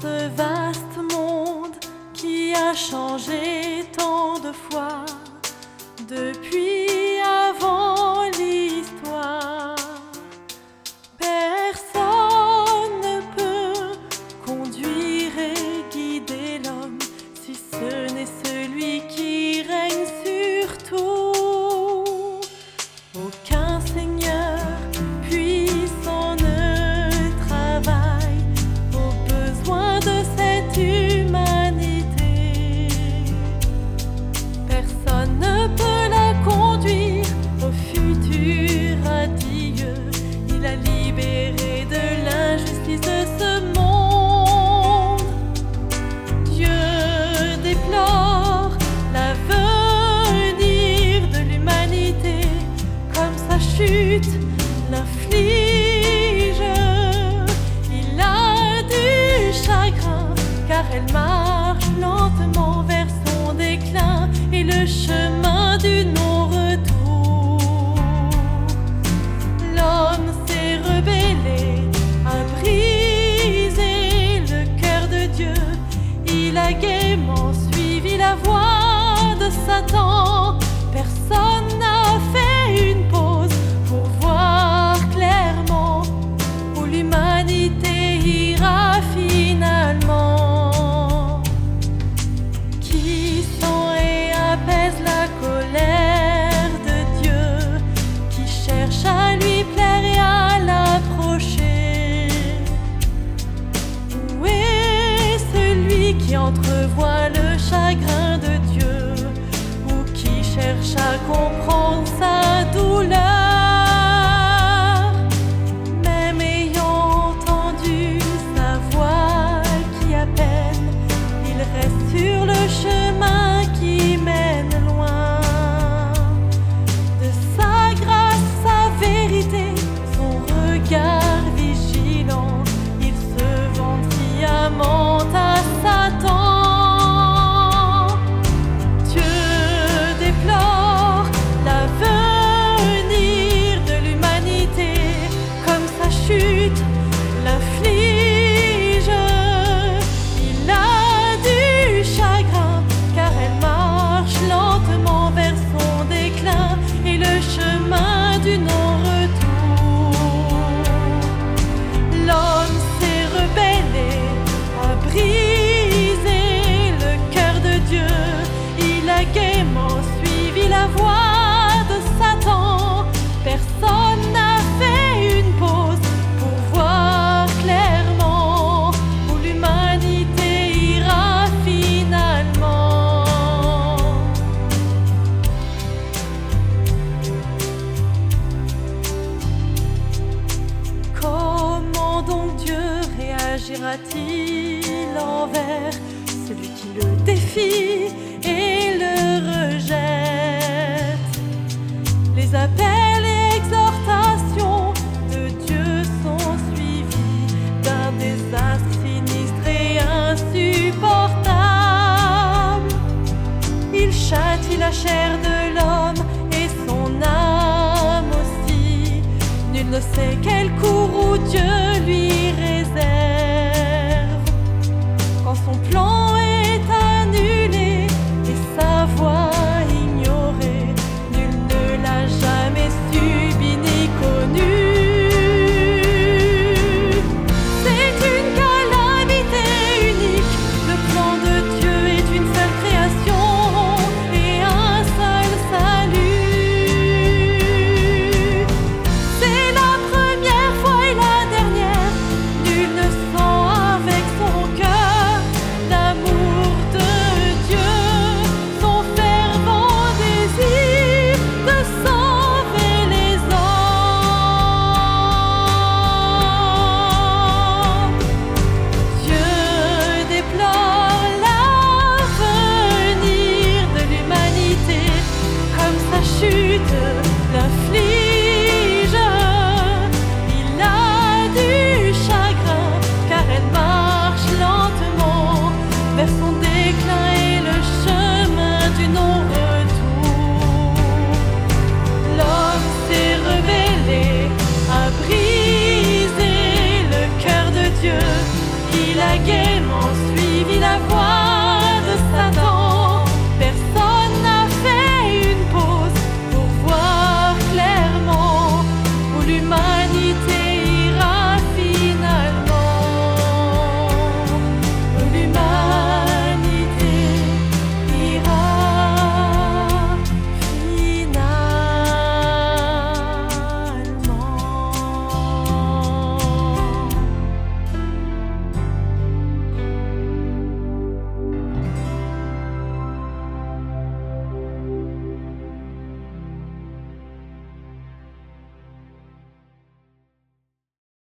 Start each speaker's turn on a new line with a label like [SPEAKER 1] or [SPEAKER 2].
[SPEAKER 1] ce vaste monde qui a changé tant de fois. elle marche lentement vers son déclin et le chemin du non-retour. L'homme s'est rebellé, a brisé le cœur de Dieu, il a gaiement suivi la voie de Satan. compris. la voix de Satan. Personne n'a fait une pause pour voir clairement où l'humanité ira finalement. Comment donc Dieu réagira-t-il envers celui qui le défie? la chair de l'homme et son âme aussi. Nul ne sait quel courroux Dieu lui Il a du chagrin car elle marche lentement, mais son déclin est le chemin du non-retour. L'homme s'est révélé, a brisé le cœur de Dieu, il a gaiement suivi la voie.